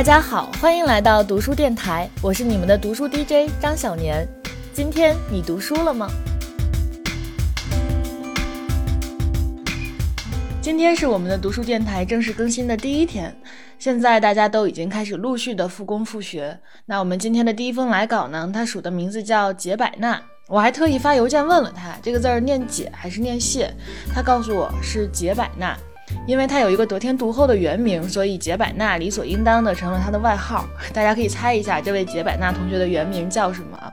大家好，欢迎来到读书电台，我是你们的读书 DJ 张小年。今天你读书了吗？今天是我们的读书电台正式更新的第一天，现在大家都已经开始陆续的复工复学。那我们今天的第一封来稿呢，他署的名字叫杰百纳，我还特意发邮件问了他，这个字儿念解还是念谢？他告诉我是杰百纳。因为他有一个得天独厚的原名，所以杰百纳理所应当的成了他的外号。大家可以猜一下，这位杰百纳同学的原名叫什么？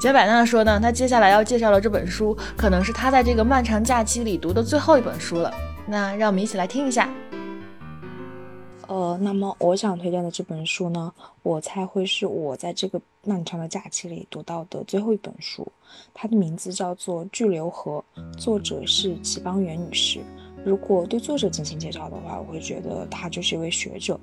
杰百纳说呢，他接下来要介绍的这本书，可能是他在这个漫长假期里读的最后一本书了。那让我们一起来听一下。呃，那么我想推荐的这本书呢，我猜会是我在这个漫长的假期里读到的最后一本书。它的名字叫做《巨流河》，作者是齐邦媛女士。如果对作者进行介绍的话，我会觉得他就是一位学者，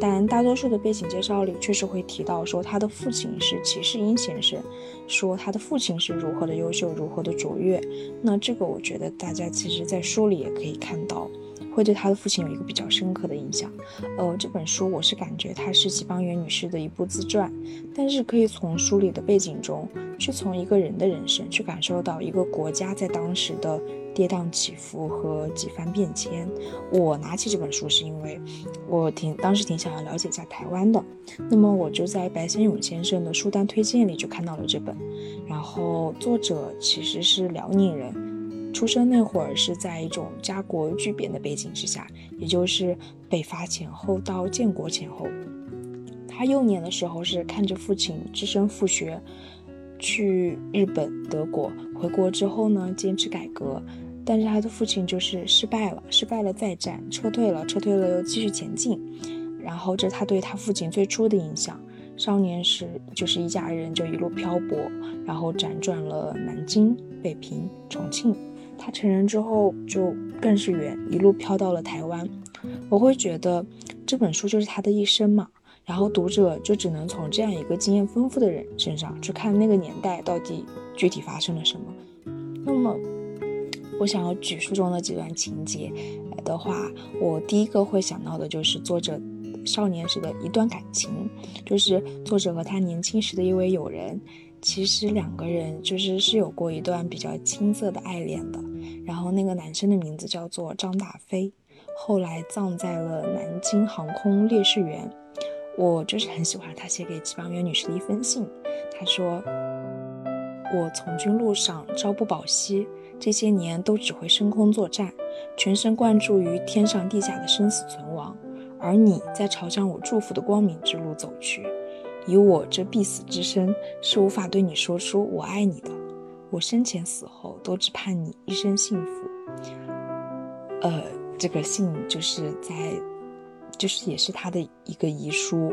但大多数的背景介绍里确实会提到说他的父亲是齐世英先生，说他的父亲是如何的优秀，如何的卓越。那这个我觉得大家其实在书里也可以看到，会对他的父亲有一个比较深刻的印象。呃，这本书我是感觉它是齐邦媛女士的一部自传，但是可以从书里的背景中，去从一个人的人生去感受到一个国家在当时的。跌宕起伏和几番变迁。我拿起这本书是因为我挺当时挺想要了解一下台湾的，那么我就在白先勇先生的书单推荐里就看到了这本。然后作者其实是辽宁人，出生那会儿是在一种家国巨变的背景之下，也就是北伐前后到建国前后。他幼年的时候是看着父亲只身赴学，去日本、德国，回国之后呢，坚持改革。但是他的父亲就是失败了，失败了再战，撤退了，撤退了又继续前进，然后这他对他父亲最初的印象。少年时就是一家人就一路漂泊，然后辗转了南京、北平、重庆。他成人之后就更是远，一路飘到了台湾。我会觉得这本书就是他的一生嘛，然后读者就只能从这样一个经验丰富的人身上去看那个年代到底具体发生了什么。那么。我想要举书中的几段情节的话，我第一个会想到的就是作者少年时的一段感情，就是作者和他年轻时的一位友人，其实两个人就是是有过一段比较青涩的爱恋的。然后那个男生的名字叫做张大飞，后来葬在了南京航空烈士园。我就是很喜欢他写给吉邦媛女士的一封信，他说：“我从军路上朝不保夕。”这些年都只会升空作战，全神贯注于天上地下的生死存亡，而你在朝向我祝福的光明之路走去。以我这必死之身，是无法对你说出我爱你的。我生前死后都只盼你一生幸福。呃，这个信就是在，就是也是他的一个遗书。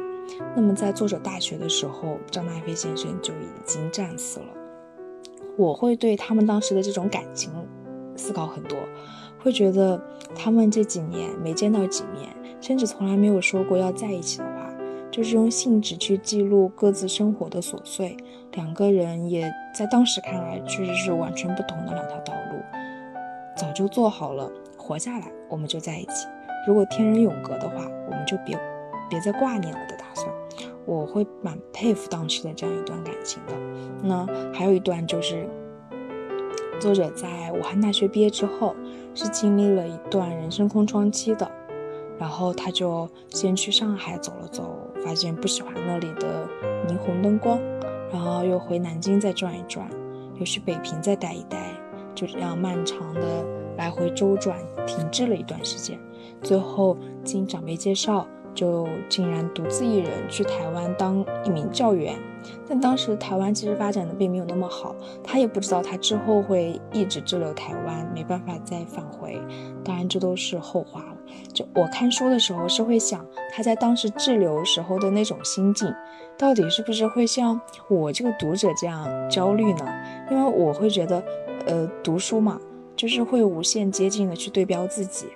那么在作者大学的时候，张大飞先生就已经战死了。我会对他们当时的这种感情思考很多，会觉得他们这几年没见到几面，甚至从来没有说过要在一起的，就是用信纸去记录各自生活的琐碎。两个人也在当时看来确实是完全不同的两条道路，早就做好了活下来我们就在一起，如果天人永隔的话，我们就别别再挂念了的打算。我会蛮佩服当时的这样一段感情的。那还有一段就是，作者在武汉大学毕业之后，是经历了一段人生空窗期的，然后他就先去上海走了走，发现不喜欢那里的霓虹灯光，然后又回南京再转一转，又去北平再待一待，就这样漫长的来回周转，停滞了一段时间，最后经长辈介绍。就竟然独自一人去台湾当一名教员，但当时台湾其实发展的并没有那么好，他也不知道他之后会一直滞留台湾，没办法再返回。当然这都是后话了。就我看书的时候是会想他在当时滞留时候的那种心境，到底是不是会像我这个读者这样焦虑呢？因为我会觉得，呃，读书嘛，就是会无限接近的去对标自己。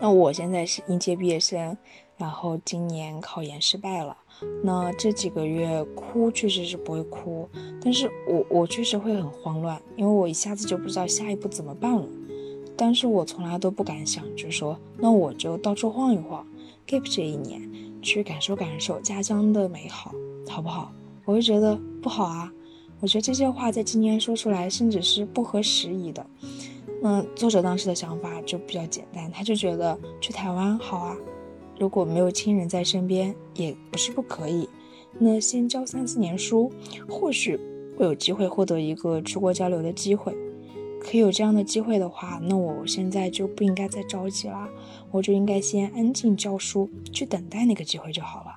那我现在是应届毕业生。然后今年考研失败了，那这几个月哭确实是不会哭，但是我我确实会很慌乱，因为我一下子就不知道下一步怎么办了。但是我从来都不敢想，就说那我就到处晃一晃，gap 这一年，去感受感受家乡的美好，好不好？我会觉得不好啊。我觉得这些话在今天说出来，甚至是不合时宜的。那作者当时的想法就比较简单，他就觉得去台湾好啊，如果没有亲人在身边，也不是不可以。那先教三四年书，或许会有机会获得一个出国交流的机会。可有这样的机会的话，那我现在就不应该再着急啦，我就应该先安静教书，去等待那个机会就好了。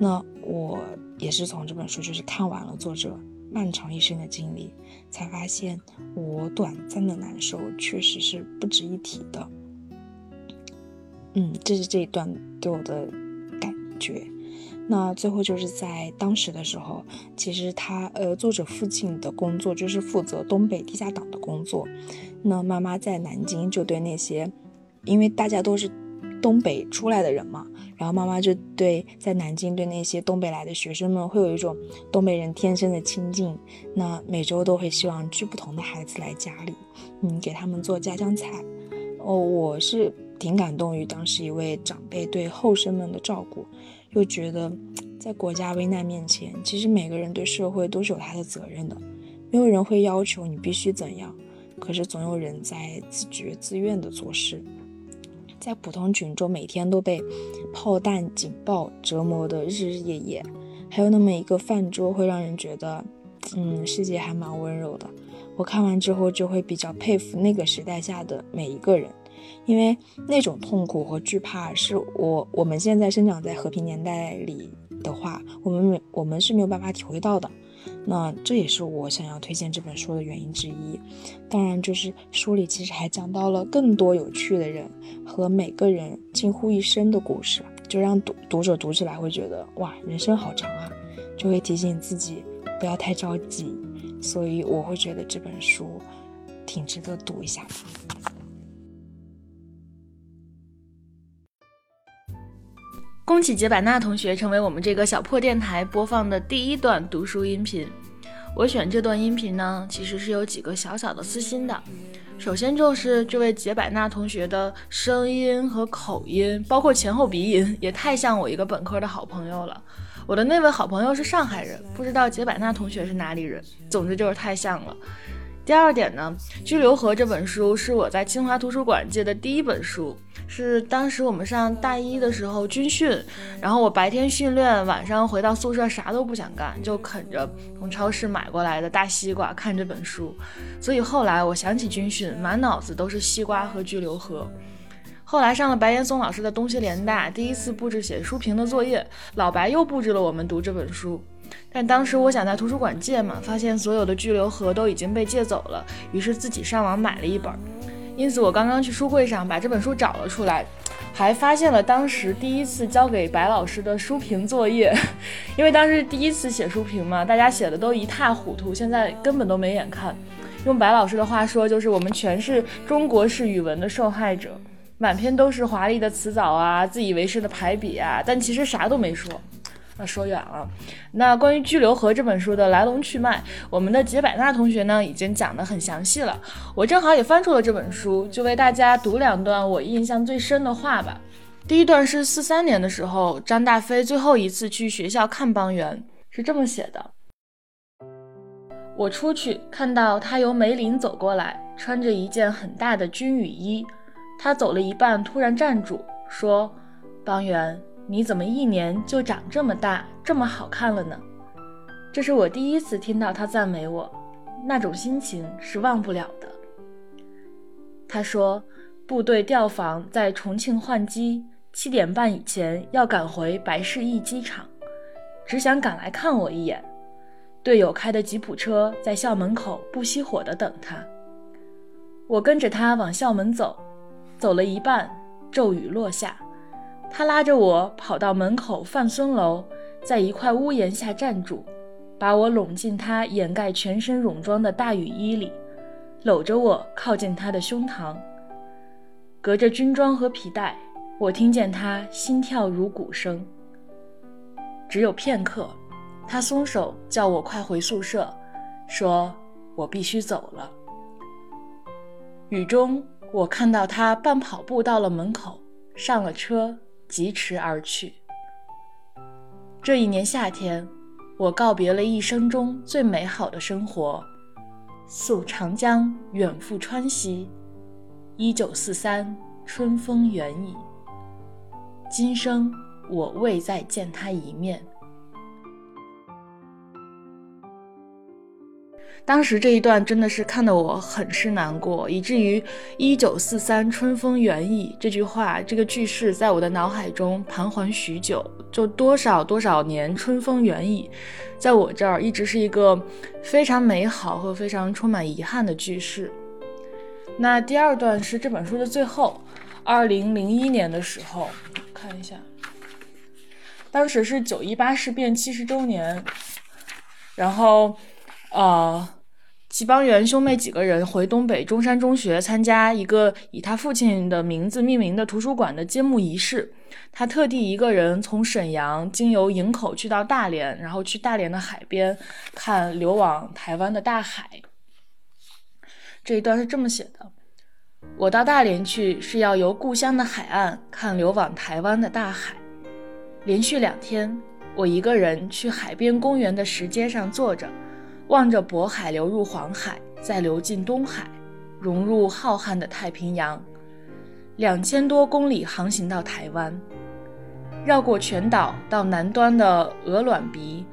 那我也是从这本书就是看完了作者漫长一生的经历，才发现我短暂的难受确实是不值一提的。嗯，这是这一段对我的感觉。那最后就是在当时的时候，其实他呃作者父亲的工作就是负责东北地下党的工作。那妈妈在南京就对那些，因为大家都是东北出来的人嘛，然后妈妈就对在南京对那些东北来的学生们会有一种东北人天生的亲近。那每周都会希望去不同的孩子来家里，嗯，给他们做家乡菜。哦，我是挺感动于当时一位长辈对后生们的照顾。又觉得，在国家危难面前，其实每个人对社会都是有他的责任的。没有人会要求你必须怎样，可是总有人在自觉自愿的做事。在普通群众每天都被炮弹警报折磨的日日夜夜，还有那么一个饭桌，会让人觉得，嗯，世界还蛮温柔的。我看完之后就会比较佩服那个时代下的每一个人。因为那种痛苦和惧怕是我我们现在生长在和平年代里的话，我们没我们是没有办法体会到的。那这也是我想要推荐这本书的原因之一。当然，就是书里其实还讲到了更多有趣的人和每个人近乎一生的故事，就让读读者读起来会觉得哇，人生好长啊，就会提醒自己不要太着急。所以我会觉得这本书挺值得读一下的。恭喜杰百纳同学成为我们这个小破电台播放的第一段读书音频。我选这段音频呢，其实是有几个小小的私心的。首先就是这位杰百纳同学的声音和口音，包括前后鼻音，也太像我一个本科的好朋友了。我的那位好朋友是上海人，不知道杰百纳同学是哪里人。总之就是太像了。第二点呢，《居留河》这本书是我在清华图书馆借的第一本书，是当时我们上大一的时候军训，然后我白天训练，晚上回到宿舍啥都不想干，就啃着从超市买过来的大西瓜看这本书。所以后来我想起军训，满脑子都是西瓜和居留河。后来上了白岩松老师的东西联大，第一次布置写书评的作业，老白又布置了我们读这本书。但当时我想在图书馆借嘛，发现所有的巨流盒都已经被借走了，于是自己上网买了一本。因此我刚刚去书柜上把这本书找了出来，还发现了当时第一次交给白老师的书评作业。因为当时第一次写书评嘛，大家写的都一塌糊涂，现在根本都没眼看。用白老师的话说，就是我们全是中国式语文的受害者，满篇都是华丽的词藻啊，自以为是的排比啊，但其实啥都没说。那说远了，那关于《巨流河》这本书的来龙去脉，我们的杰百纳同学呢已经讲得很详细了。我正好也翻出了这本书，就为大家读两段我印象最深的话吧。第一段是四三年的时候，张大飞最后一次去学校看邦媛，是这么写的：我出去看到他由梅林走过来，穿着一件很大的军雨衣。他走了一半，突然站住，说：“邦媛。”你怎么一年就长这么大，这么好看了呢？这是我第一次听到他赞美我，那种心情是忘不了的。他说，部队调防在重庆换机，七点半以前要赶回白市驿机场，只想赶来看我一眼。队友开的吉普车在校门口不熄火的等他，我跟着他往校门走，走了一半，骤雨落下。他拉着我跑到门口范孙楼，在一块屋檐下站住，把我拢进他掩盖全身戎装的大雨衣里，搂着我靠近他的胸膛。隔着军装和皮带，我听见他心跳如鼓声。只有片刻，他松手叫我快回宿舍，说我必须走了。雨中，我看到他半跑步到了门口，上了车。疾驰而去。这一年夏天，我告别了一生中最美好的生活，溯长江，远赴川西。一九四三，春风远矣。今生我未再见他一面。当时这一段真的是看得我很是难过，以至于“一九四三春风远矣”这句话，这个句式在我的脑海中盘桓许久。就多少多少年春风远矣，在我这儿一直是一个非常美好和非常充满遗憾的句式。那第二段是这本书的最后，二零零一年的时候，看一下，当时是九一八事变七十周年，然后，呃。齐邦媛兄妹几个人回东北中山中学参加一个以他父亲的名字命名的图书馆的揭幕仪式。他特地一个人从沈阳经由营口去到大连，然后去大连的海边看流往台湾的大海。这一段是这么写的：我到大连去是要由故乡的海岸看流往台湾的大海。连续两天，我一个人去海边公园的石阶上坐着。望着渤海流入黄海，再流进东海，融入浩瀚的太平洋，两千多公里航行到台湾，绕过全岛到南端的鹅卵鼻，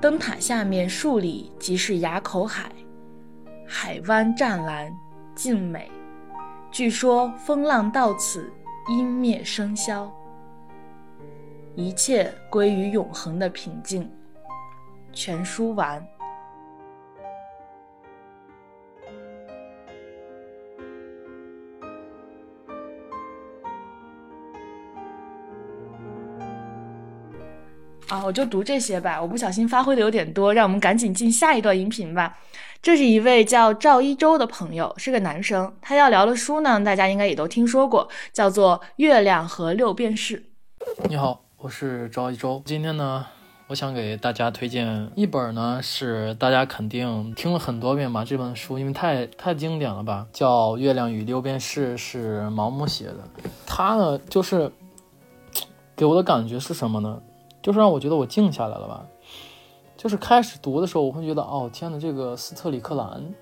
灯塔下面数里即是崖口海，海湾湛蓝静美，据说风浪到此阴灭声消，一切归于永恒的平静。全书完。啊，我就读这些吧。我不小心发挥的有点多，让我们赶紧进下一段音频吧。这是一位叫赵一舟的朋友，是个男生。他要聊的书呢，大家应该也都听说过，叫做《月亮和六便士》。你好，我是赵一舟。今天呢，我想给大家推荐一本呢，是大家肯定听了很多遍吧。这本书因为太太经典了吧，叫《月亮与六便士》，是毛姆写的。他呢，就是给我的感觉是什么呢？就是让我觉得我静下来了吧，就是开始读的时候，我会觉得，哦天哪，这个斯特里克兰，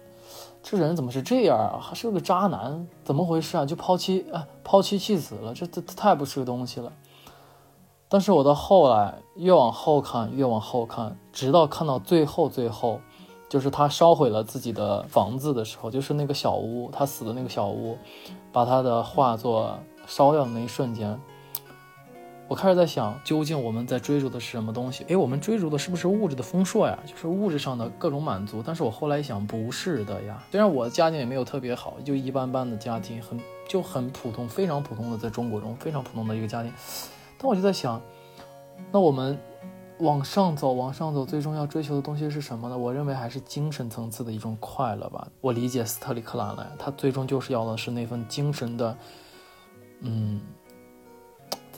这人怎么是这样啊？还是个渣男，怎么回事啊？就抛弃啊，抛妻弃子了，这这太不是个东西了。但是我到后来越往后看，越往后看，直到看到最后最后，就是他烧毁了自己的房子的时候，就是那个小屋，他死的那个小屋，把他的画作烧掉的那一瞬间。我开始在想，究竟我们在追逐的是什么东西？诶，我们追逐的是不是物质的丰硕呀？就是物质上的各种满足。但是我后来一想，不是的呀。虽然我的家境也没有特别好，就一般般的家庭，很就很普通，非常普通的，在中国中非常普通的一个家庭。但我就在想，那我们往上走，往上走，最终要追求的东西是什么呢？我认为还是精神层次的一种快乐吧。我理解斯特里克兰了，他最终就是要的是那份精神的，嗯。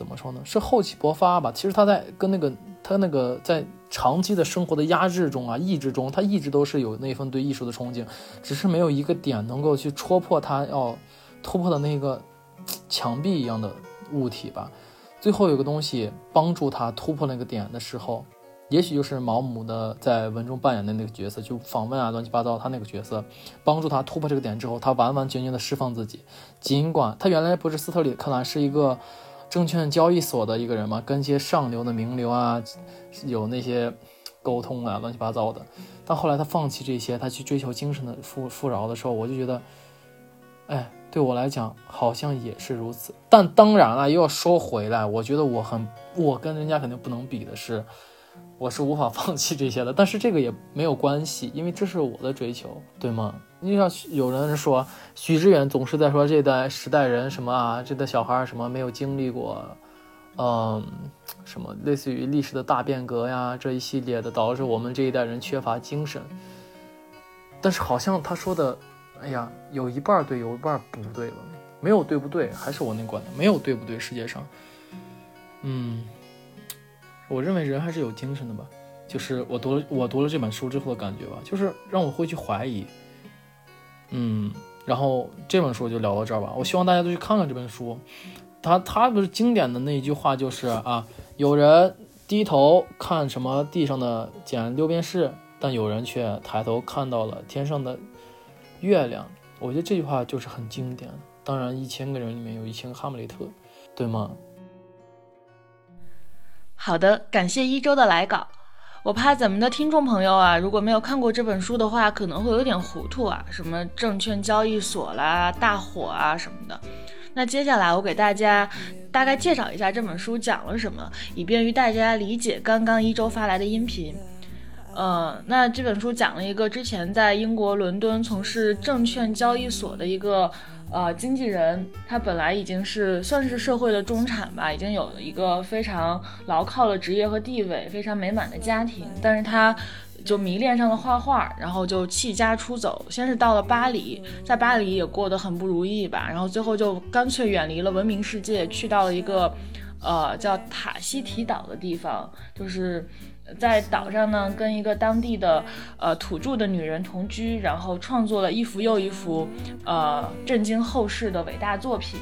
怎么说呢？是厚积薄发吧。其实他在跟那个他那个在长期的生活的压制中啊，意志中，他一直都是有那份对艺术的憧憬，只是没有一个点能够去戳破他要突破的那个墙壁一样的物体吧。最后有个东西帮助他突破那个点的时候，也许就是毛姆的在文中扮演的那个角色，就访问啊乱七八糟，他那个角色帮助他突破这个点之后，他完完全全的释放自己。尽管他原来不是斯特里克兰，是一个。证券交易所的一个人嘛，跟一些上流的名流啊，有那些沟通啊，乱七八糟的。但后来他放弃这些，他去追求精神的富富饶的时候，我就觉得，哎，对我来讲好像也是如此。但当然了，又要说回来，我觉得我很，我跟人家肯定不能比的是。我是无法放弃这些的，但是这个也没有关系，因为这是我的追求，对吗？你像有人说许知远总是在说这代时代人什么啊，这代小孩什么没有经历过，嗯，什么类似于历史的大变革呀这一系列的，导致我们这一代人缺乏精神。但是好像他说的，哎呀，有一半对，有一半不对了，没有对不对？还是我那观点，没有对不对？世界上，嗯。我认为人还是有精神的吧，就是我读了我读了这本书之后的感觉吧，就是让我会去怀疑，嗯，然后这本书就聊到这儿吧。我希望大家都去看看这本书，他他不是经典的那一句话就是啊，有人低头看什么地上的捡六便士，但有人却抬头看到了天上的月亮。我觉得这句话就是很经典。当然，一千个人里面有一千个哈姆雷特，对吗？好的，感谢一周的来稿。我怕咱们的听众朋友啊，如果没有看过这本书的话，可能会有点糊涂啊，什么证券交易所啦、大火啊什么的。那接下来我给大家大概介绍一下这本书讲了什么，以便于大家理解刚刚一周发来的音频。呃，那这本书讲了一个之前在英国伦敦从事证券交易所的一个。呃，经纪人他本来已经是算是社会的中产吧，已经有了一个非常牢靠的职业和地位，非常美满的家庭。但是他就迷恋上了画画，然后就弃家出走，先是到了巴黎，在巴黎也过得很不如意吧。然后最后就干脆远离了文明世界，去到了一个呃叫塔希提岛的地方，就是。在岛上呢，跟一个当地的呃土著的女人同居，然后创作了一幅又一幅呃震惊后世的伟大作品。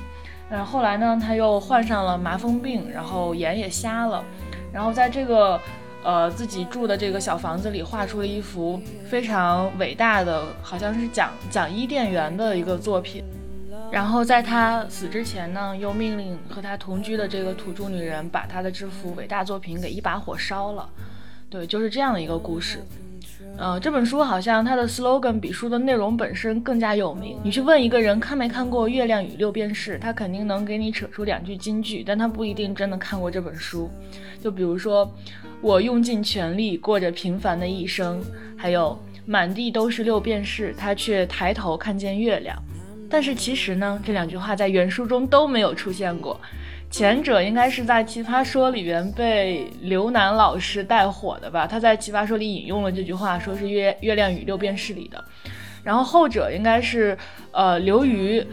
那后来呢，他又患上了麻风病，然后眼也瞎了，然后在这个呃自己住的这个小房子里画出了一幅非常伟大的，好像是讲讲伊甸园的一个作品。然后在他死之前呢，又命令和他同居的这个土著女人把他的这幅伟大作品给一把火烧了。对，就是这样的一个故事。呃，这本书好像它的 slogan 比书的内容本身更加有名。你去问一个人看没看过《月亮与六便士》，他肯定能给你扯出两句金句，但他不一定真的看过这本书。就比如说，我用尽全力过着平凡的一生，还有满地都是六便士，他却抬头看见月亮。但是其实呢，这两句话在原书中都没有出现过。前者应该是在《奇葩说》里边被刘楠老师带火的吧？他在《奇葩说》里引用了这句话，说是月月亮与六便士里的。然后后者应该是，呃，刘瑜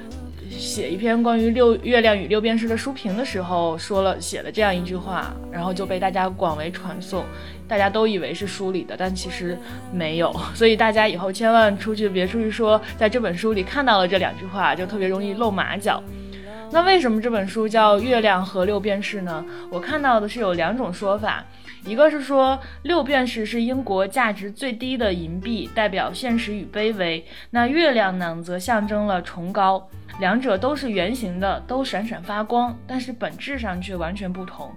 写一篇关于六月亮与六便士的书评的时候说了写了这样一句话，然后就被大家广为传颂，大家都以为是书里的，但其实没有。所以大家以后千万出去别出去说在这本书里看到了这两句话，就特别容易露马脚。那为什么这本书叫《月亮和六便士》呢？我看到的是有两种说法，一个是说六便士是英国价值最低的银币，代表现实与卑微；那月亮呢，则象征了崇高。两者都是圆形的，都闪闪发光，但是本质上却完全不同，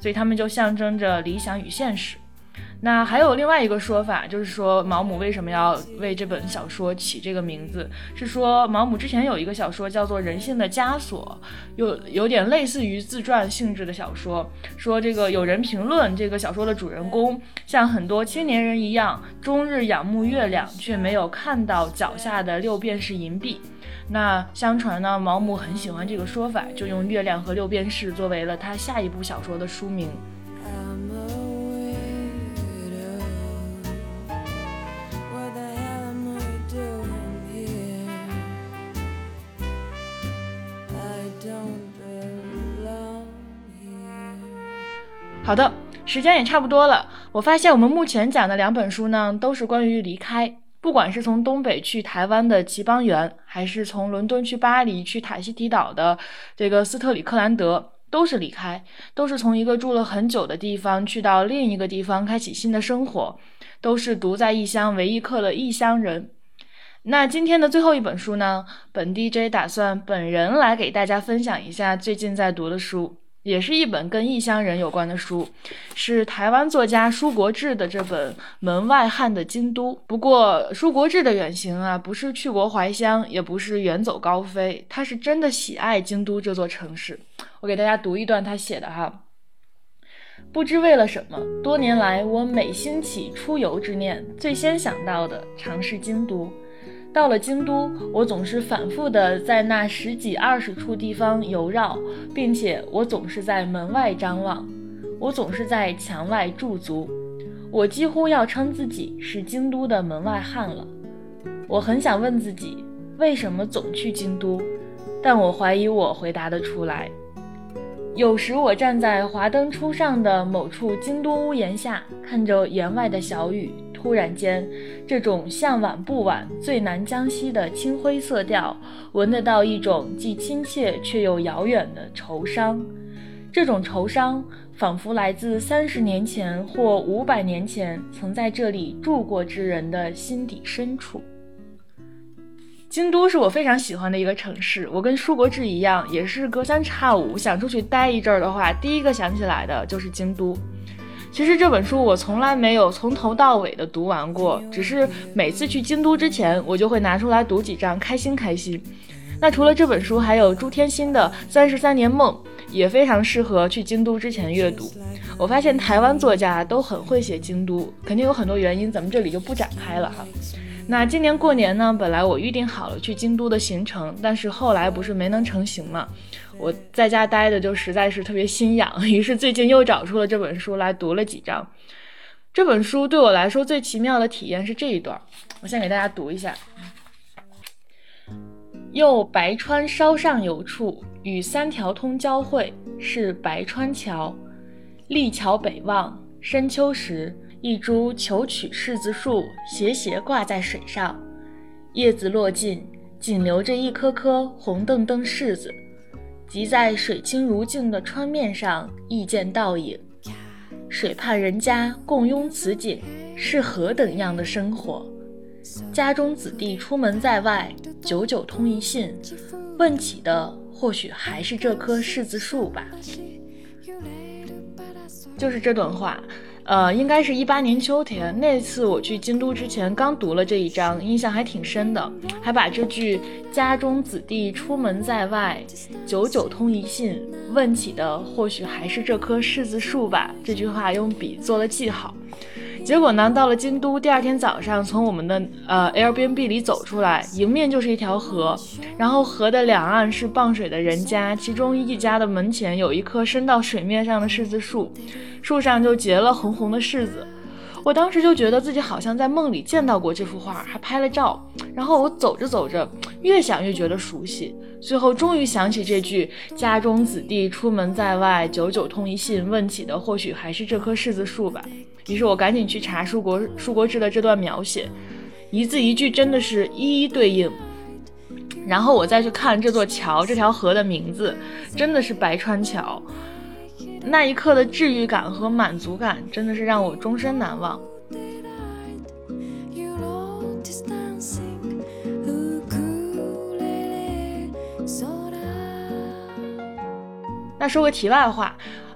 所以它们就象征着理想与现实。那还有另外一个说法，就是说毛姆为什么要为这本小说起这个名字？是说毛姆之前有一个小说叫做《人性的枷锁》，有有点类似于自传性质的小说。说这个有人评论这个小说的主人公像很多青年人一样，终日仰慕月亮，却没有看到脚下的六便士银币。那相传呢，毛姆很喜欢这个说法，就用《月亮和六便士》作为了他下一部小说的书名。好的，时间也差不多了。我发现我们目前讲的两本书呢，都是关于离开。不管是从东北去台湾的齐邦媛，还是从伦敦去巴黎去塔希提岛的这个斯特里克兰德，都是离开，都是从一个住了很久的地方去到另一个地方开启新的生活，都是独在异乡为异客的异乡人。那今天的最后一本书呢，本 DJ 打算本人来给大家分享一下最近在读的书。也是一本跟异乡人有关的书，是台湾作家舒国治的这本《门外汉的京都》。不过，舒国治的远行啊，不是去国怀乡，也不是远走高飞，他是真的喜爱京都这座城市。我给大家读一段他写的哈，不知为了什么，多年来我每兴起出游之念，最先想到的常是京都。到了京都，我总是反复的在那十几二十处地方游绕，并且我总是在门外张望，我总是在墙外驻足，我几乎要称自己是京都的门外汉了。我很想问自己，为什么总去京都？但我怀疑我回答得出来。有时我站在华灯初上的某处京都屋檐下，看着檐外的小雨。忽然间，这种向晚不晚、最南江西的青灰色调，闻得到一种既亲切却又遥远的愁伤。这种愁伤仿佛来自三十年前或五百年前曾在这里住过之人的心底深处。京都是我非常喜欢的一个城市，我跟舒国志一样，也是隔三差五想出去待一阵儿的话，第一个想起来的就是京都。其实这本书我从来没有从头到尾的读完过，只是每次去京都之前，我就会拿出来读几章，开心开心。那除了这本书，还有朱天心的《三十三年梦》，也非常适合去京都之前阅读。我发现台湾作家都很会写京都，肯定有很多原因，咱们这里就不展开了哈。那今年过年呢？本来我预定好了去京都的行程，但是后来不是没能成行嘛。我在家待的就实在是特别心痒，于是最近又找出了这本书来读了几章。这本书对我来说最奇妙的体验是这一段，我先给大家读一下：右白川稍上有处，与三条通交汇，是白川桥。立桥北望，深秋时。一株求取柿子树斜斜挂在水上，叶子落尽，仅留着一颗颗红澄澄柿子，即在水清如镜的川面上亦见倒影。水畔人家共拥此景，是何等样的生活？家中子弟出门在外，久久通一信，问起的或许还是这棵柿子树吧。就是这段话。呃，应该是一八年秋天那次我去京都之前，刚读了这一章，印象还挺深的，还把这句“家中子弟出门在外，久久通一信，问起的或许还是这棵柿子树吧”这句话用笔做了记号。结果呢，到了京都，第二天早上从我们的呃 Airbnb 里走出来，迎面就是一条河，然后河的两岸是傍水的人家，其中一家的门前有一棵伸到水面上的柿子树，树上就结了红红的柿子。我当时就觉得自己好像在梦里见到过这幅画，还拍了照。然后我走着走着，越想越觉得熟悉，最后终于想起这句“家中子弟出门在外，久久通一信，问起的或许还是这棵柿子树吧。”于是我赶紧去查舒国舒国志的这段描写，一字一句真的是一一对应。然后我再去看这座桥，这条河的名字真的是白川桥。那一刻的治愈感和满足感，真的是让我终身难忘。那说个题外话。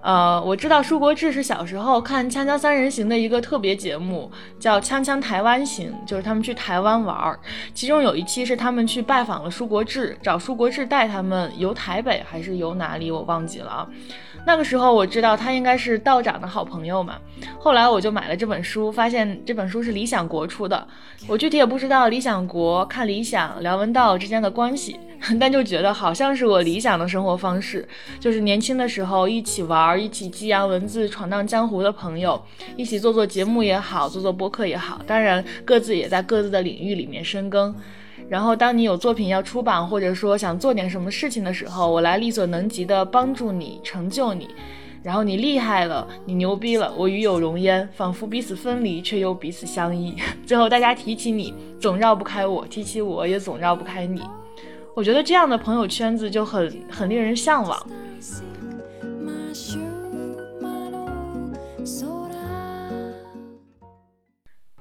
呃，我知道舒国志是小时候看《锵锵三人行》的一个特别节目，叫《锵锵台湾行》，就是他们去台湾玩儿。其中有一期是他们去拜访了舒国志，找舒国志带他们游台北还是游哪里，我忘记了啊。那个时候我知道他应该是道长的好朋友嘛。后来我就买了这本书，发现这本书是理想国出的。我具体也不知道理想国看理想、梁文道之间的关系。但就觉得好像是我理想的生活方式，就是年轻的时候一起玩儿，一起激扬文字、闯荡江湖的朋友，一起做做节目也好，做做播客也好，当然各自也在各自的领域里面深耕。然后当你有作品要出版，或者说想做点什么事情的时候，我来力所能及的帮助你、成就你。然后你厉害了，你牛逼了，我与有容焉，仿佛彼此分离，却又彼此相依。最后大家提起你，总绕不开我；提起我，也总绕不开你。我觉得这样的朋友圈子就很很令人向往。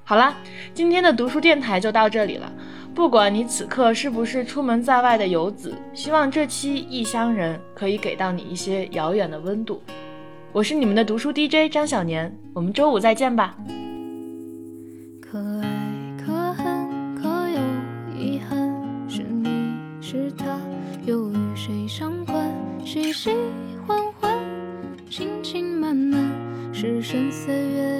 好啦，今天的读书电台就到这里了。不管你此刻是不是出门在外的游子，希望这期异乡人可以给到你一些遥远的温度。我是你们的读书 DJ 张小年，我们周五再见吧。喜喜欢欢，情情漫漫，是深岁月